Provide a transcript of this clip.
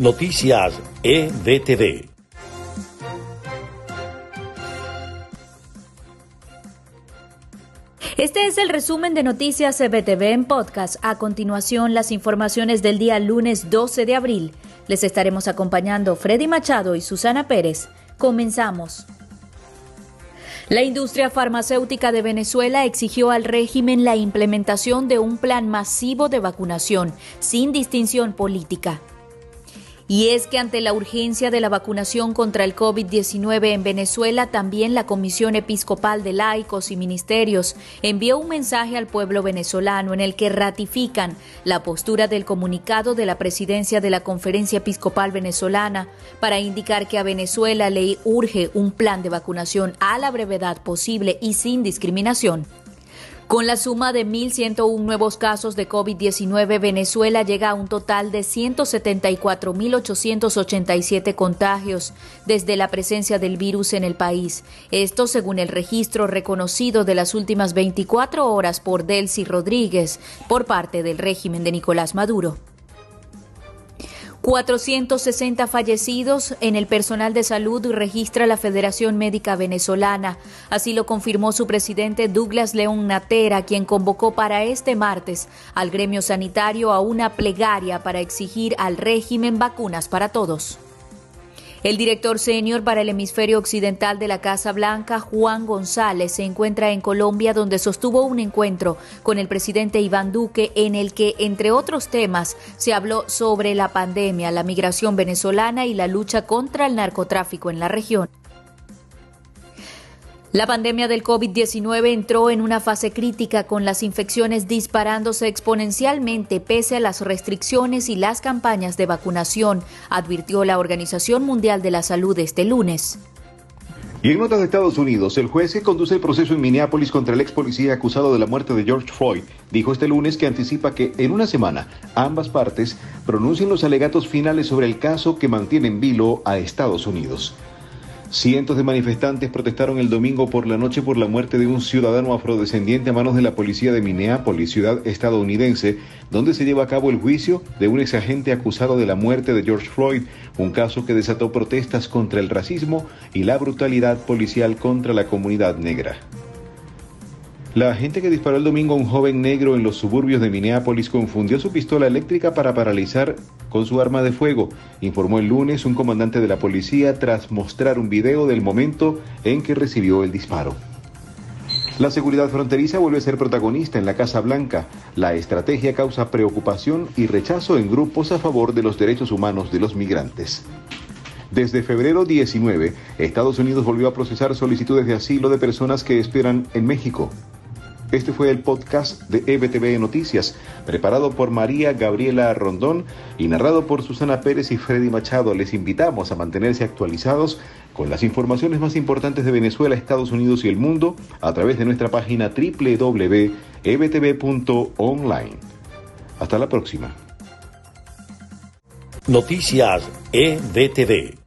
Noticias EBTV. Este es el resumen de Noticias EBTV en podcast. A continuación, las informaciones del día lunes 12 de abril. Les estaremos acompañando Freddy Machado y Susana Pérez. Comenzamos. La industria farmacéutica de Venezuela exigió al régimen la implementación de un plan masivo de vacunación, sin distinción política. Y es que ante la urgencia de la vacunación contra el COVID-19 en Venezuela, también la Comisión Episcopal de Laicos y Ministerios envió un mensaje al pueblo venezolano en el que ratifican la postura del comunicado de la presidencia de la Conferencia Episcopal Venezolana para indicar que a Venezuela le urge un plan de vacunación a la brevedad posible y sin discriminación. Con la suma de 1.101 nuevos casos de COVID-19, Venezuela llega a un total de 174.887 contagios desde la presencia del virus en el país. Esto según el registro reconocido de las últimas 24 horas por Delcy Rodríguez por parte del régimen de Nicolás Maduro. 460 fallecidos en el personal de salud registra la Federación Médica Venezolana. Así lo confirmó su presidente Douglas León Natera, quien convocó para este martes al gremio sanitario a una plegaria para exigir al régimen vacunas para todos. El director senior para el hemisferio occidental de la Casa Blanca, Juan González, se encuentra en Colombia donde sostuvo un encuentro con el presidente Iván Duque en el que, entre otros temas, se habló sobre la pandemia, la migración venezolana y la lucha contra el narcotráfico en la región. La pandemia del COVID-19 entró en una fase crítica con las infecciones disparándose exponencialmente pese a las restricciones y las campañas de vacunación, advirtió la Organización Mundial de la Salud este lunes. Y en notas de Estados Unidos, el juez que conduce el proceso en Minneapolis contra el ex policía acusado de la muerte de George Floyd dijo este lunes que anticipa que en una semana ambas partes pronuncien los alegatos finales sobre el caso que mantiene en vilo a Estados Unidos. Cientos de manifestantes protestaron el domingo por la noche por la muerte de un ciudadano afrodescendiente a manos de la policía de Minneapolis, ciudad estadounidense, donde se lleva a cabo el juicio de un exagente acusado de la muerte de George Floyd, un caso que desató protestas contra el racismo y la brutalidad policial contra la comunidad negra. La agente que disparó el domingo a un joven negro en los suburbios de Minneapolis confundió su pistola eléctrica para paralizar con su arma de fuego, informó el lunes un comandante de la policía tras mostrar un video del momento en que recibió el disparo. La seguridad fronteriza vuelve a ser protagonista en la Casa Blanca. La estrategia causa preocupación y rechazo en grupos a favor de los derechos humanos de los migrantes. Desde febrero 19, Estados Unidos volvió a procesar solicitudes de asilo de personas que esperan en México. Este fue el podcast de EBTV Noticias, preparado por María Gabriela Rondón y narrado por Susana Pérez y Freddy Machado. Les invitamos a mantenerse actualizados con las informaciones más importantes de Venezuela, Estados Unidos y el mundo a través de nuestra página www.ebtv.online. Hasta la próxima. Noticias EBTV.